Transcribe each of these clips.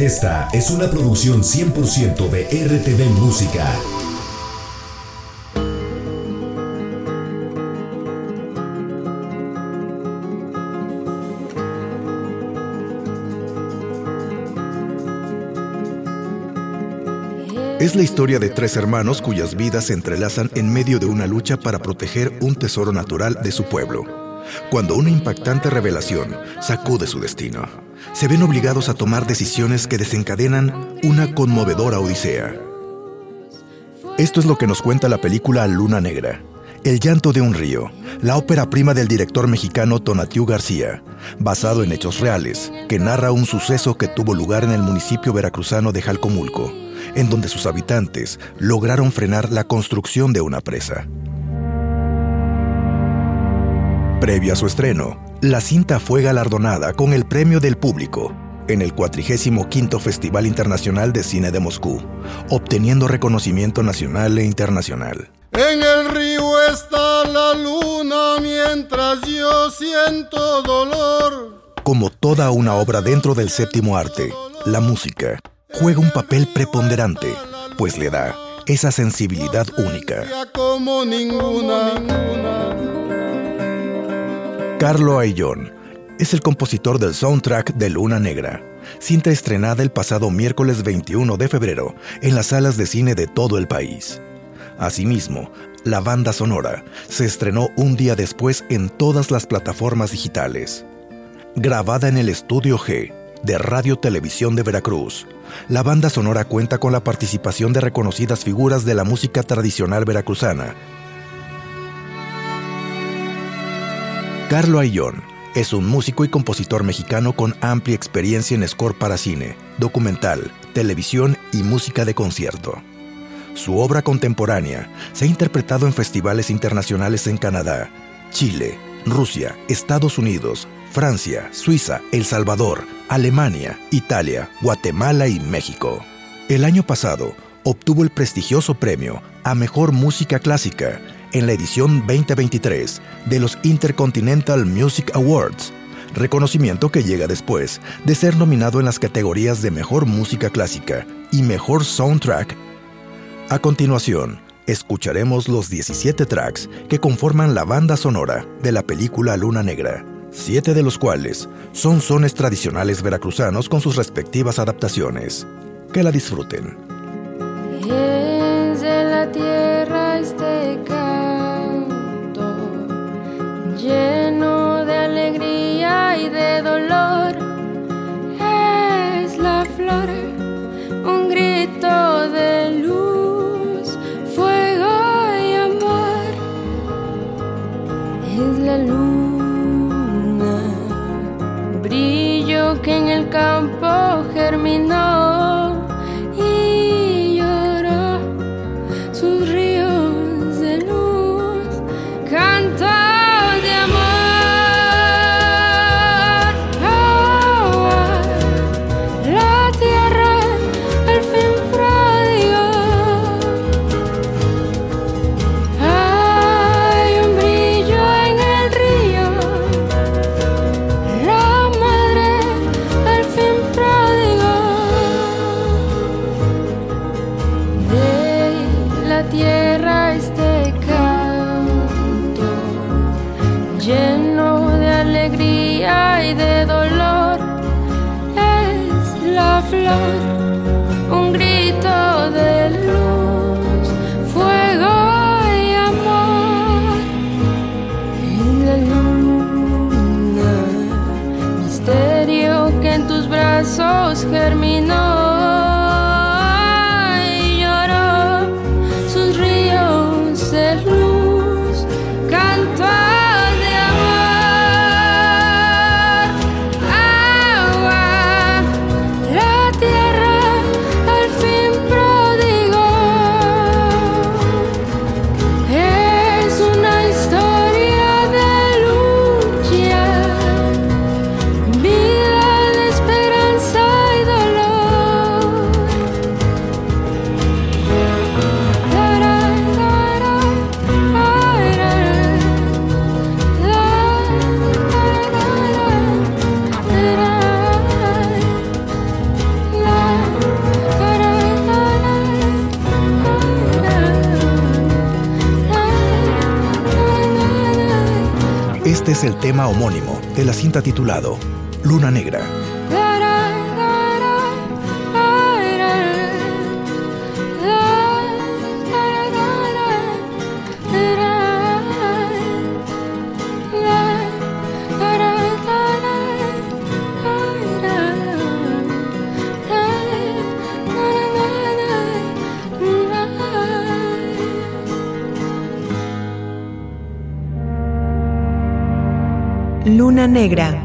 Esta es una producción 100% de RTV Música. Es la historia de tres hermanos cuyas vidas se entrelazan en medio de una lucha para proteger un tesoro natural de su pueblo. Cuando una impactante revelación sacude su destino, se ven obligados a tomar decisiones que desencadenan una conmovedora odisea. Esto es lo que nos cuenta la película Luna Negra, El llanto de un río, la ópera prima del director mexicano Tonatiu García, basado en hechos reales, que narra un suceso que tuvo lugar en el municipio veracruzano de Jalcomulco en donde sus habitantes lograron frenar la construcción de una presa. Previo a su estreno, la cinta fue galardonada con el Premio del Público en el 45 Festival Internacional de Cine de Moscú, obteniendo reconocimiento nacional e internacional. En el río está la luna mientras yo siento dolor. Como toda una obra dentro del séptimo arte, la música juega un papel preponderante, pues le da esa sensibilidad única. Como ninguna. Carlo Ayllón es el compositor del soundtrack de Luna Negra, cinta estrenada el pasado miércoles 21 de febrero en las salas de cine de todo el país. Asimismo, la banda sonora se estrenó un día después en todas las plataformas digitales. Grabada en el Estudio G de Radio Televisión de Veracruz, la banda sonora cuenta con la participación de reconocidas figuras de la música tradicional veracruzana. Carlo Ayllón es un músico y compositor mexicano con amplia experiencia en score para cine, documental, televisión y música de concierto. Su obra contemporánea se ha interpretado en festivales internacionales en Canadá, Chile, Rusia, Estados Unidos, Francia, Suiza, El Salvador, Alemania, Italia, Guatemala y México. El año pasado obtuvo el prestigioso premio a Mejor Música Clásica en la edición 2023 de los Intercontinental Music Awards, reconocimiento que llega después de ser nominado en las categorías de Mejor Música Clásica y Mejor Soundtrack. A continuación, escucharemos los 17 tracks que conforman la banda sonora de la película Luna Negra siete de los cuales son sones tradicionales veracruzanos con sus respectivas adaptaciones. Que la disfruten. Lleno de alegría y de dolor. Es la flor, un grito de luz, fuego y amor. Es la luz que en el campo germinó es el tema homónimo de la cinta titulado Luna Negra. Luna Negra,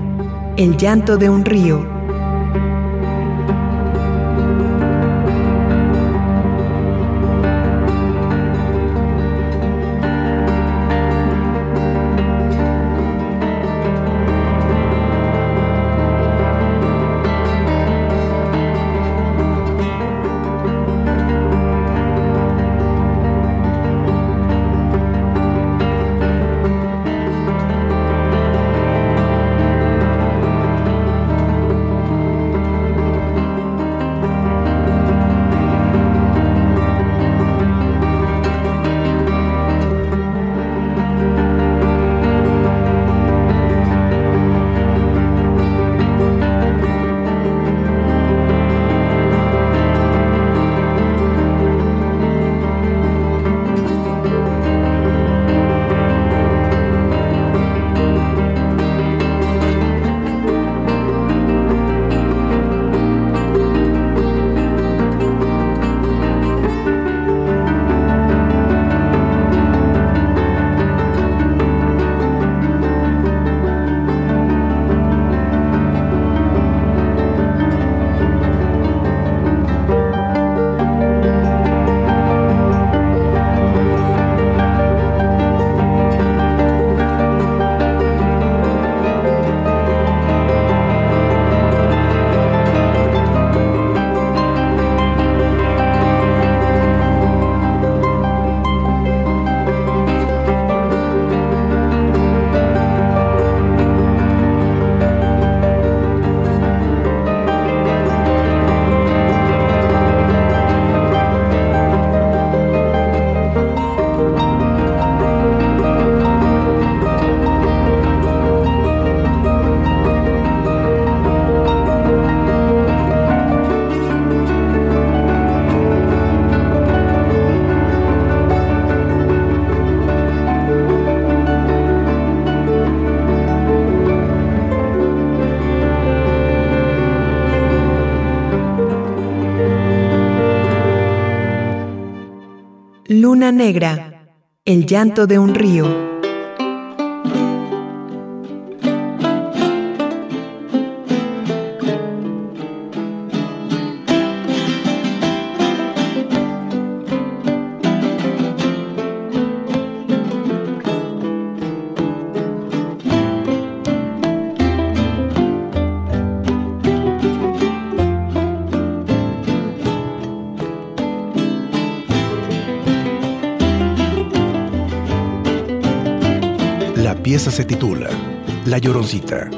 el llanto de un río. Luna Negra, el llanto de un río. Se titula La Lloroncita.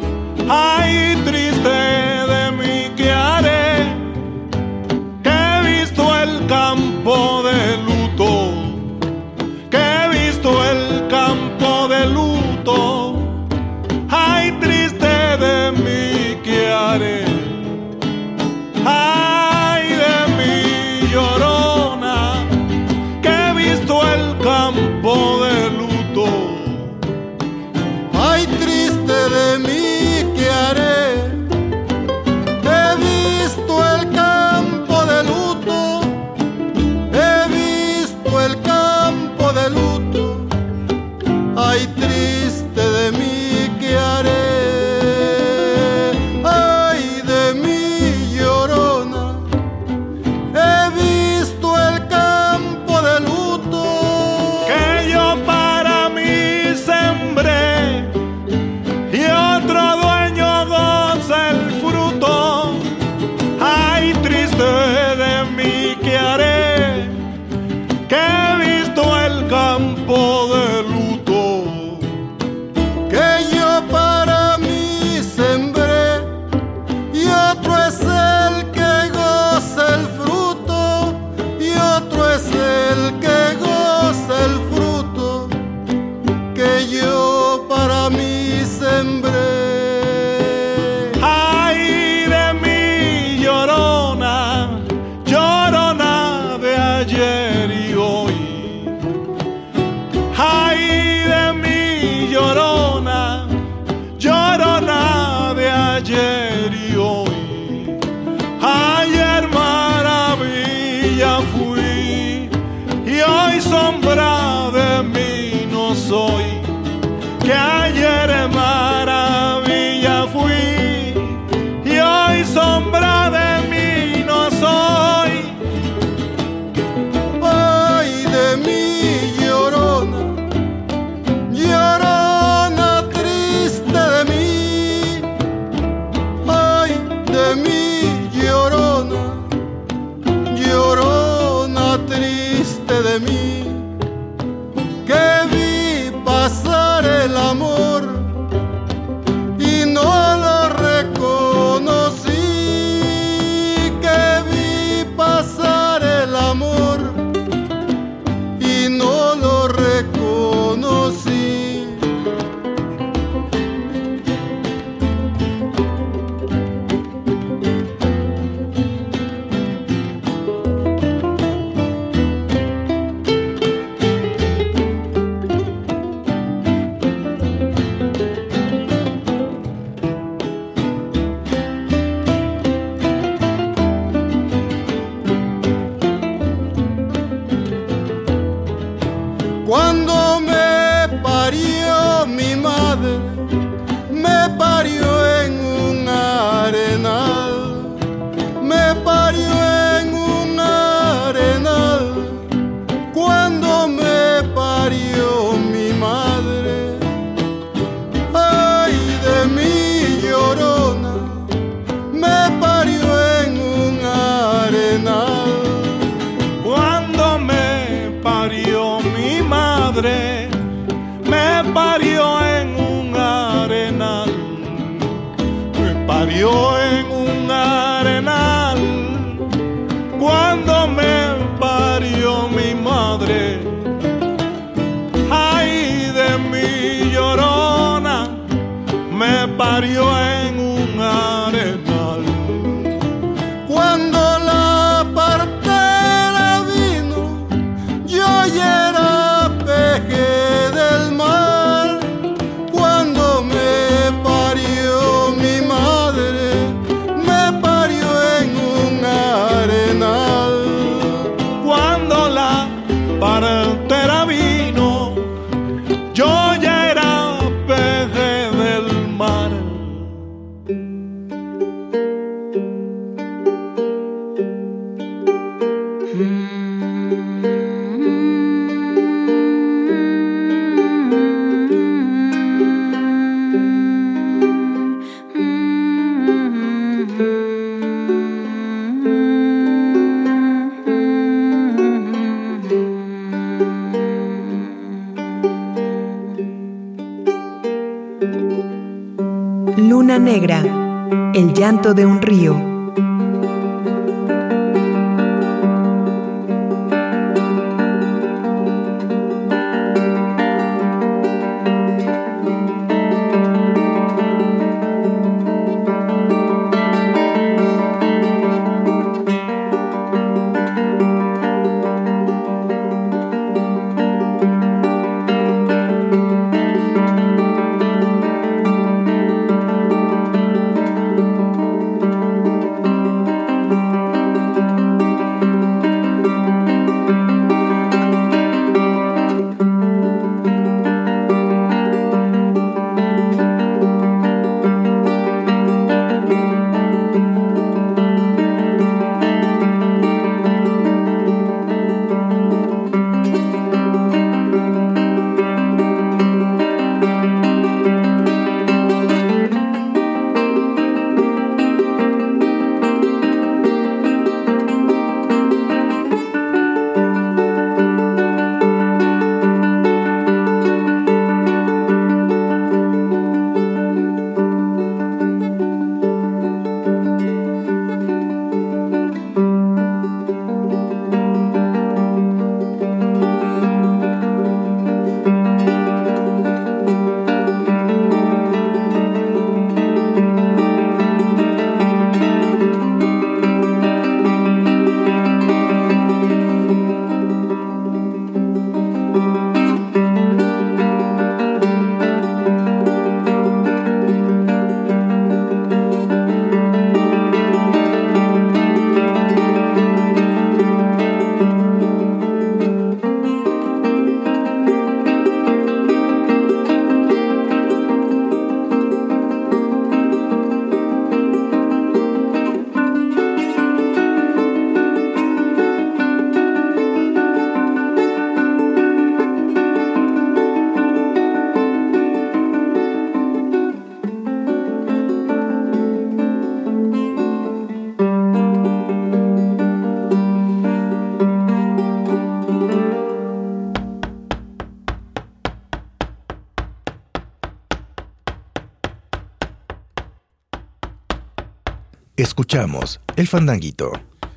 Escuchamos El Fandanguito.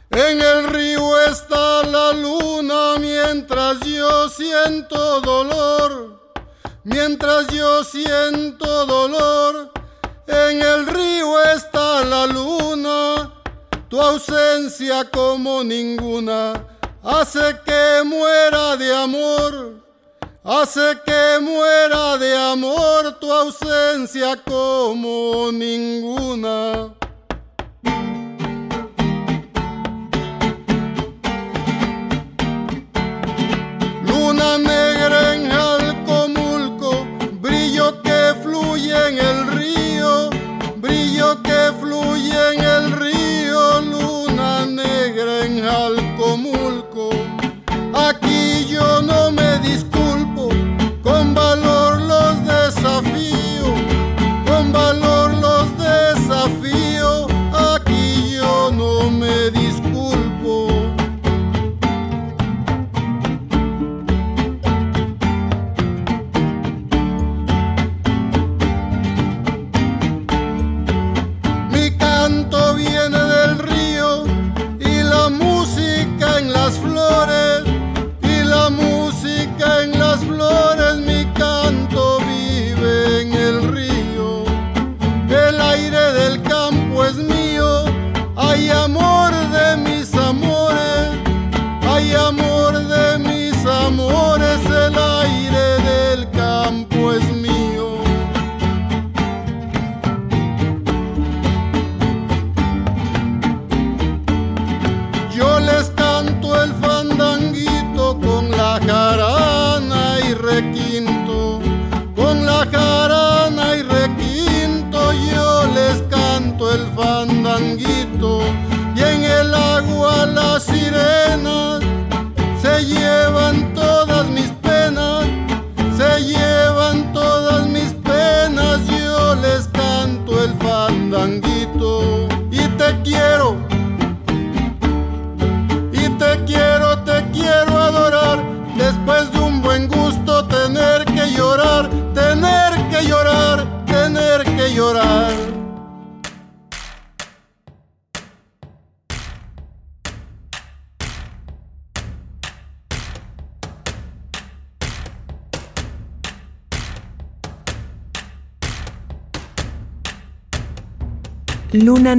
En el río está la luna mientras yo siento dolor. Mientras yo siento dolor, en el río está la luna. Tu ausencia como ninguna hace que muera de amor. Hace que muera de amor tu ausencia como ninguna. Luna negra en Jalcomulco, brillo que fluye en el río, brillo que fluye en el río, luna negra en Jalcomulco. Aquí yo no me disculpo,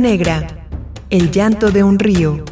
Negra, El llanto de un río.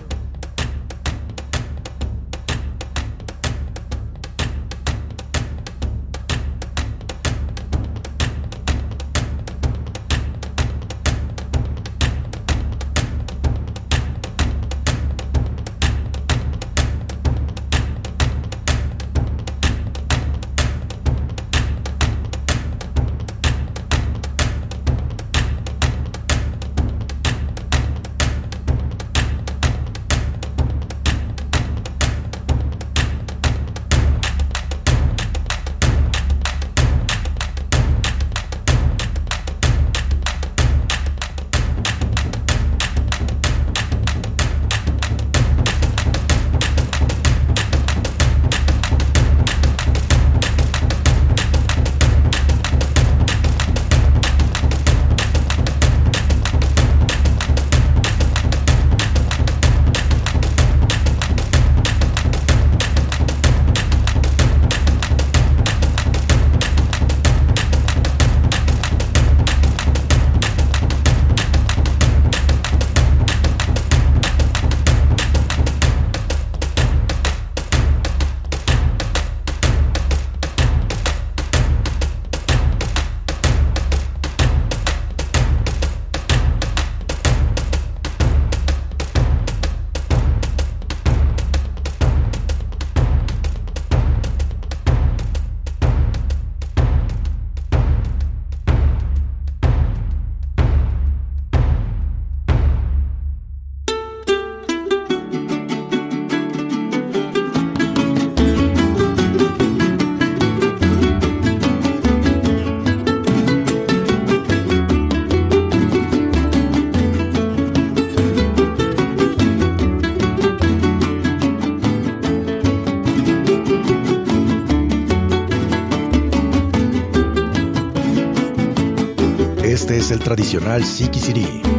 el tradicional Sikisiri.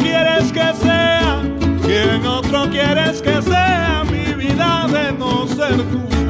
quieres que sea, quién otro quieres que sea mi vida de no ser tú.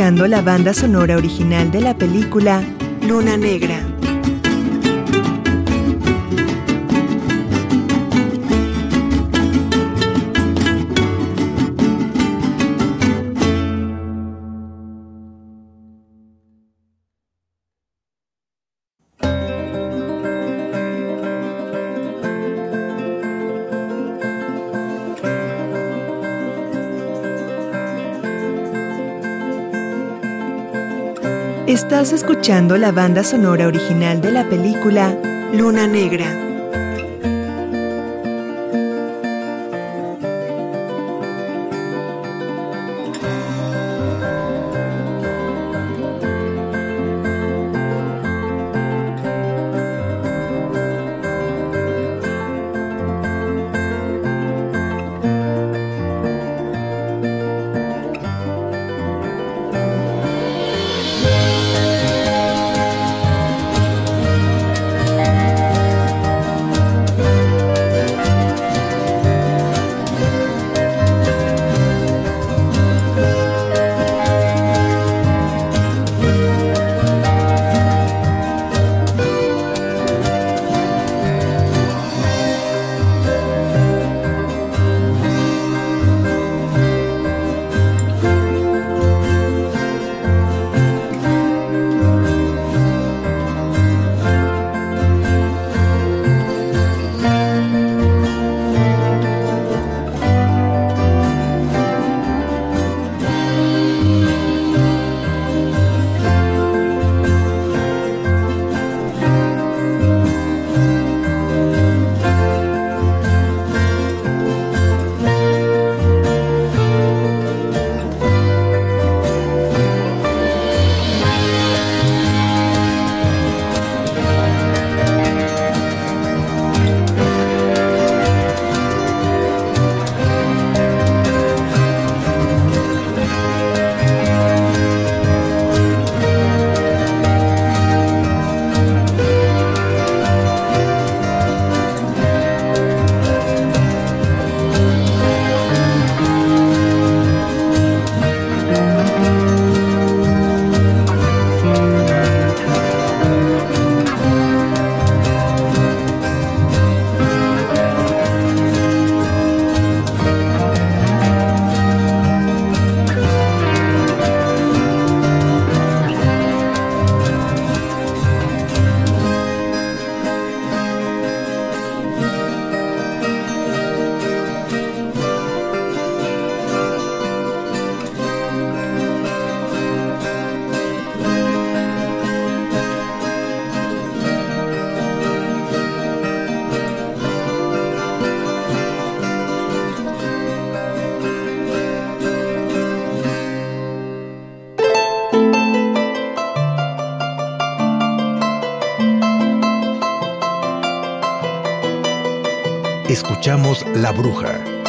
la banda sonora original de la película Luna Negra. Estás escuchando la banda sonora original de la película Luna Negra. La Bruja.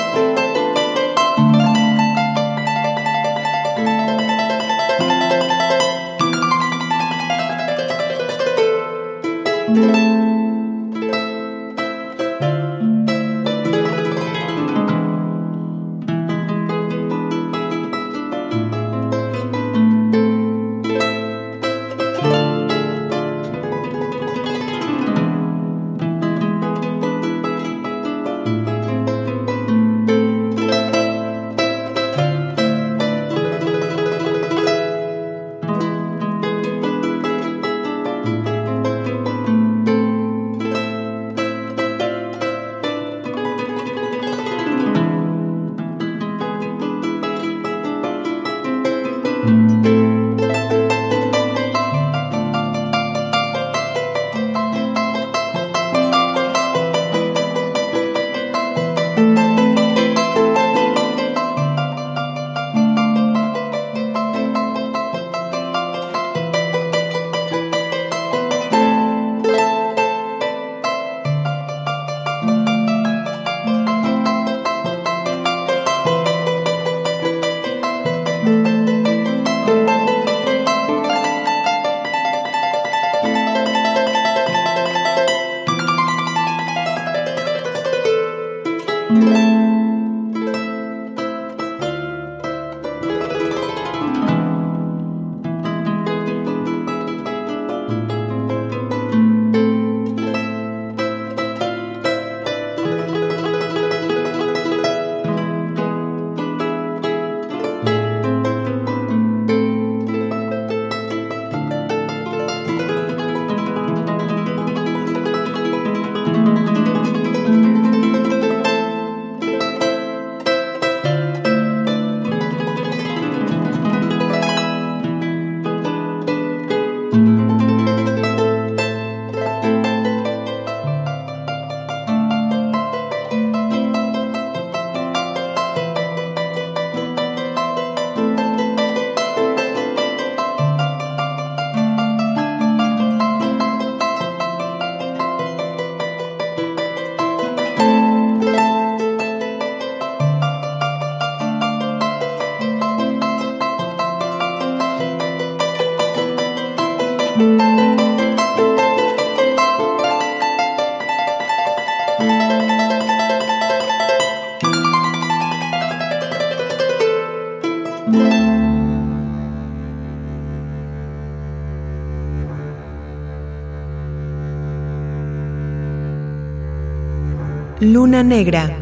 Luna Negra,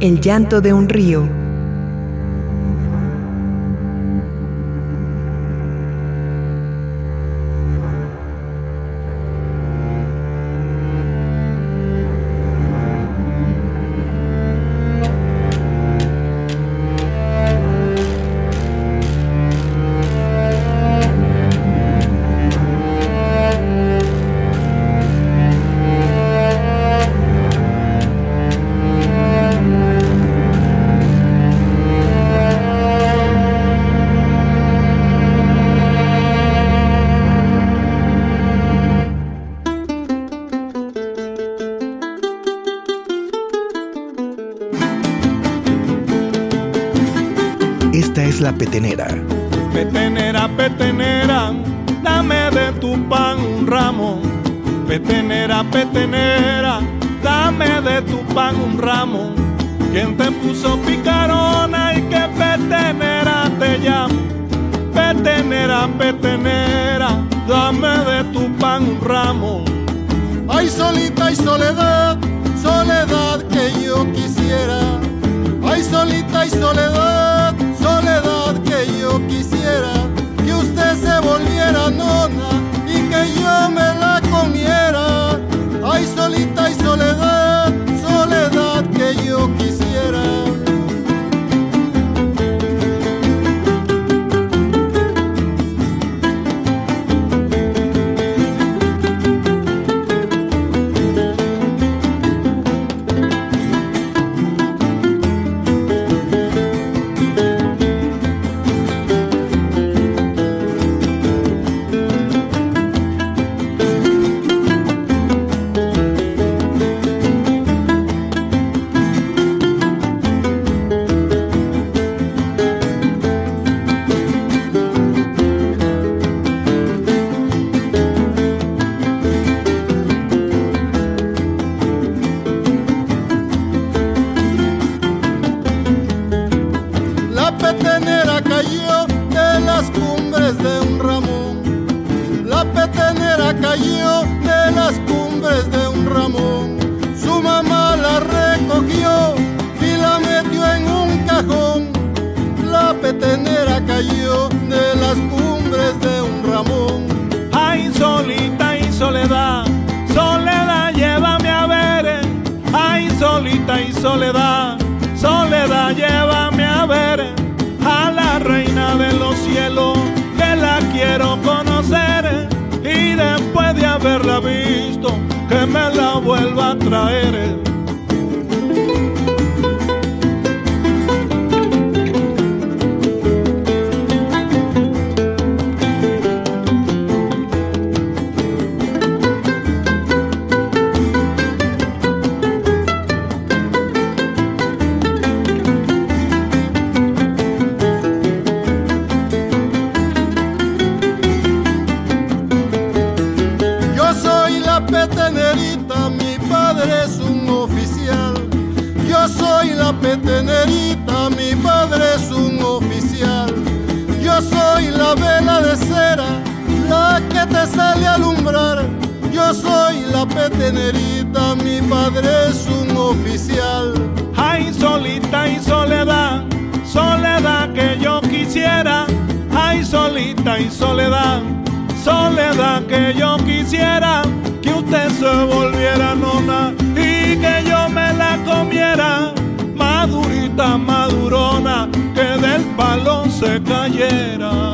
el llanto de un río. Petenera. Petenera, petenera, dame de tu pan un ramo. Petenera, petenera, dame de tu pan un ramo. ¿Quién te puso picarona y qué petenera te llamo? Petenera, petenera, dame de tu pan un ramo. Ay, solita y soledad, soledad que yo quisiera. Ay, solita y soledad, soledad que yo quisiera. Que usted se volviera nona y que yo me la comiera. Ay, solita y soledad, soledad que yo quisiera. Soledad, soledad, llévame a ver a la reina de los cielos que la quiero conocer y después de haberla visto que me la vuelva a traer. Padre es un oficial. Ay, solita y soledad, soledad que yo quisiera. Ay, solita y soledad, soledad que yo quisiera. Que usted se volviera nona y que yo me la comiera. Madurita, madurona, que del palo se cayera.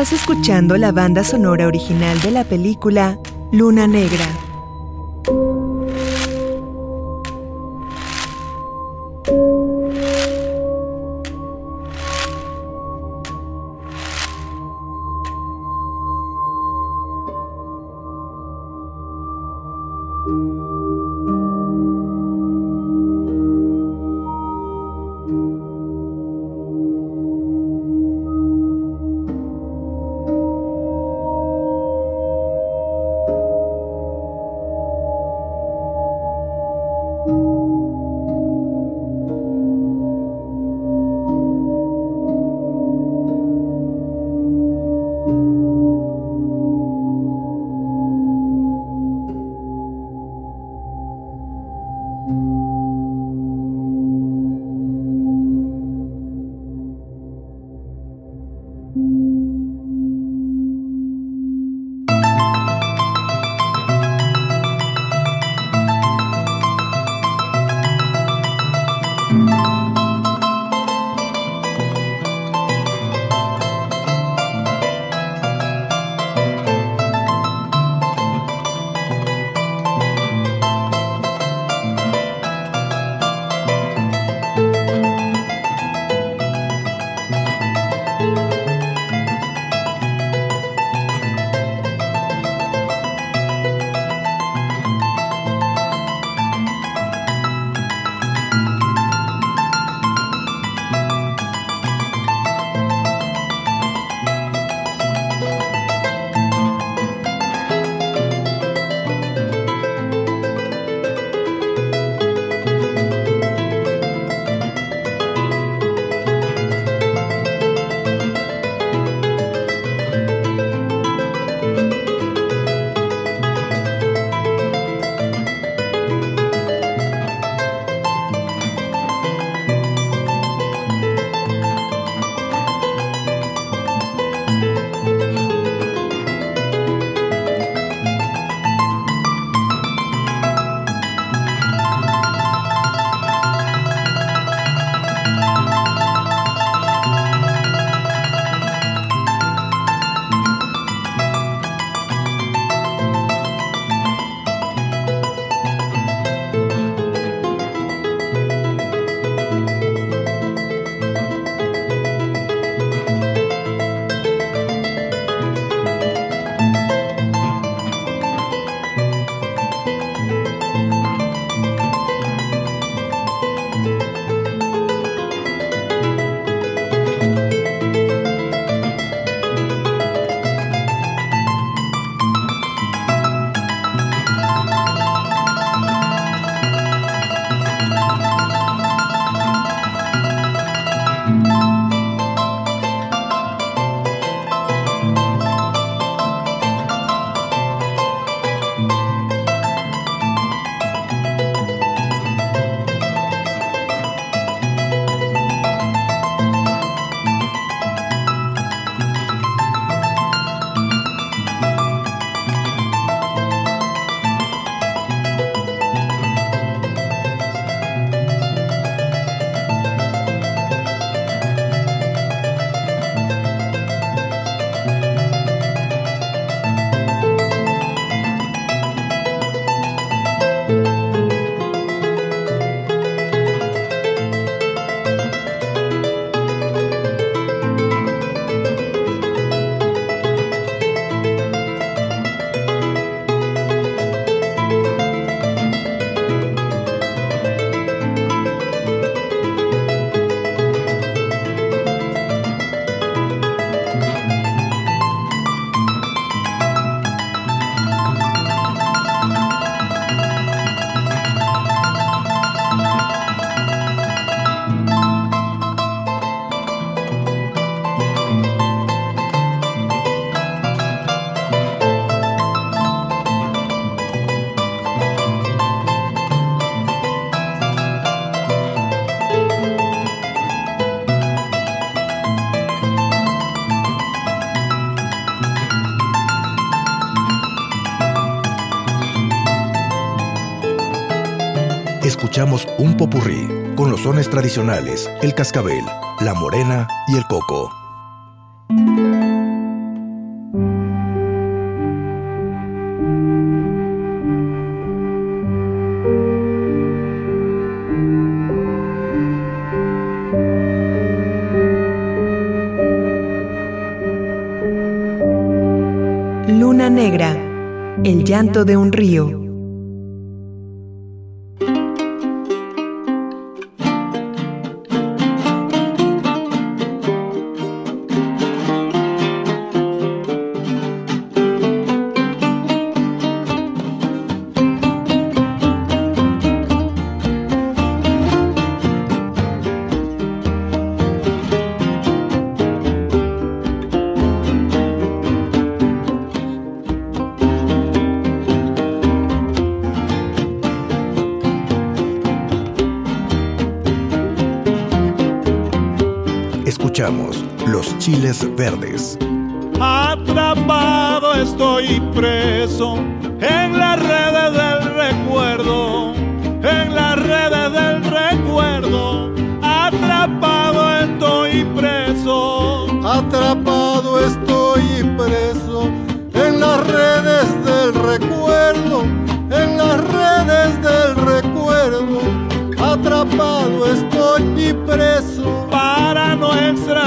Estás escuchando la banda sonora original de la película Luna Negra. popurrí con los sones tradicionales, el cascabel, la morena y el coco. Luna Negra, el llanto de un río. Chiles Verdes. Atrapado estoy preso en las redes del recuerdo, en las redes del recuerdo. Atrapado estoy preso. Atrapado estoy preso en las redes del recuerdo, en las redes del recuerdo. Atrapado estoy preso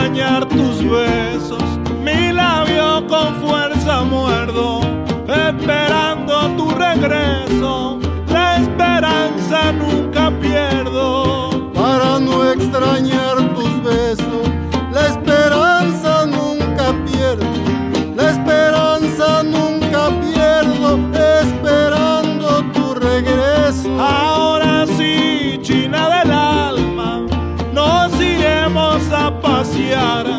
extrañar tus besos. Mi labio con fuerza muerdo, esperando tu regreso. La esperanza nunca pierdo. Para no extrañar a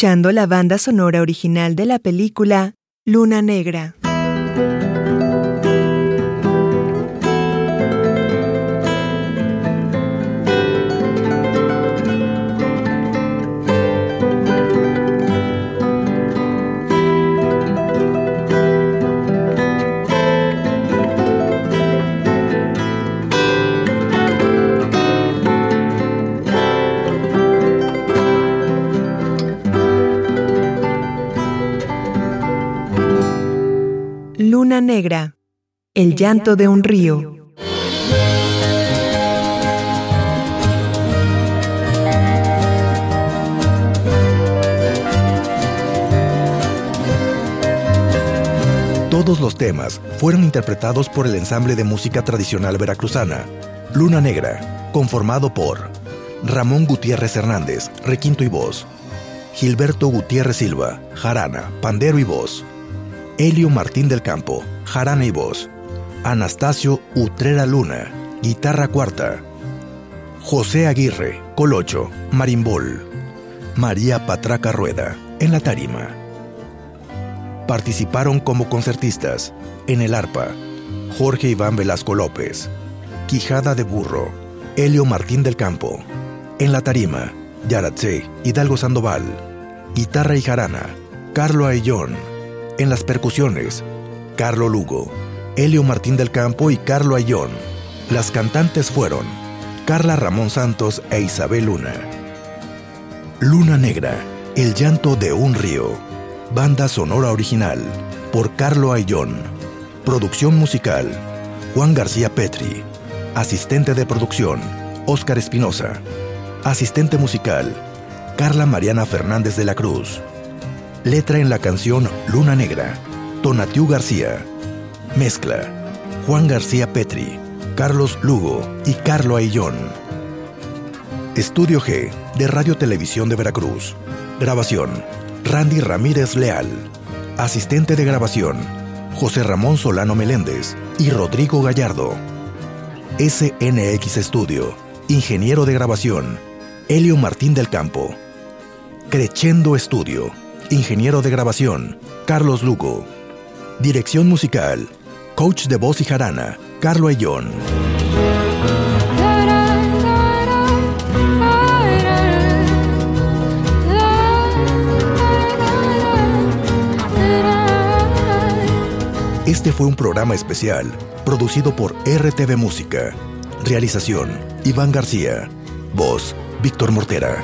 escuchando la banda sonora original de la película Luna Negra. Negra. El llanto de un río. Todos los temas fueron interpretados por el ensamble de música tradicional veracruzana, Luna Negra, conformado por Ramón Gutiérrez Hernández, requinto y voz, Gilberto Gutiérrez Silva, jarana, pandero y voz, Helio Martín del Campo, jarana y voz, Anastasio Utrera Luna, guitarra cuarta, José Aguirre, colocho, marimbol, María Patraca Rueda, en la tarima. Participaron como concertistas en el arpa Jorge Iván Velasco López, Quijada de Burro, Helio Martín del Campo, en la tarima Yaratse Hidalgo Sandoval, guitarra y jarana Carlo Ayllón, en las percusiones Carlo Lugo, Helio Martín del Campo y Carlo Ayllón. Las cantantes fueron Carla Ramón Santos e Isabel Luna. Luna Negra, El llanto de un río. Banda sonora original por Carlo Ayllón. Producción musical Juan García Petri. Asistente de producción Óscar Espinosa. Asistente musical Carla Mariana Fernández de la Cruz. Letra en la canción Luna Negra. Tonatiu García. Mezcla Juan García Petri, Carlos Lugo y Carlo Ayllón. Estudio G de Radio Televisión de Veracruz. Grabación Randy Ramírez Leal. Asistente de grabación José Ramón Solano Meléndez y Rodrigo Gallardo. SNX Estudio. Ingeniero de grabación Helio Martín del Campo. Crescendo Estudio. Ingeniero de grabación Carlos Lugo. Dirección musical Coach de voz y jarana Carlo Ayllón. Este fue un programa especial producido por RTV Música. Realización Iván García. Voz Víctor Mortera.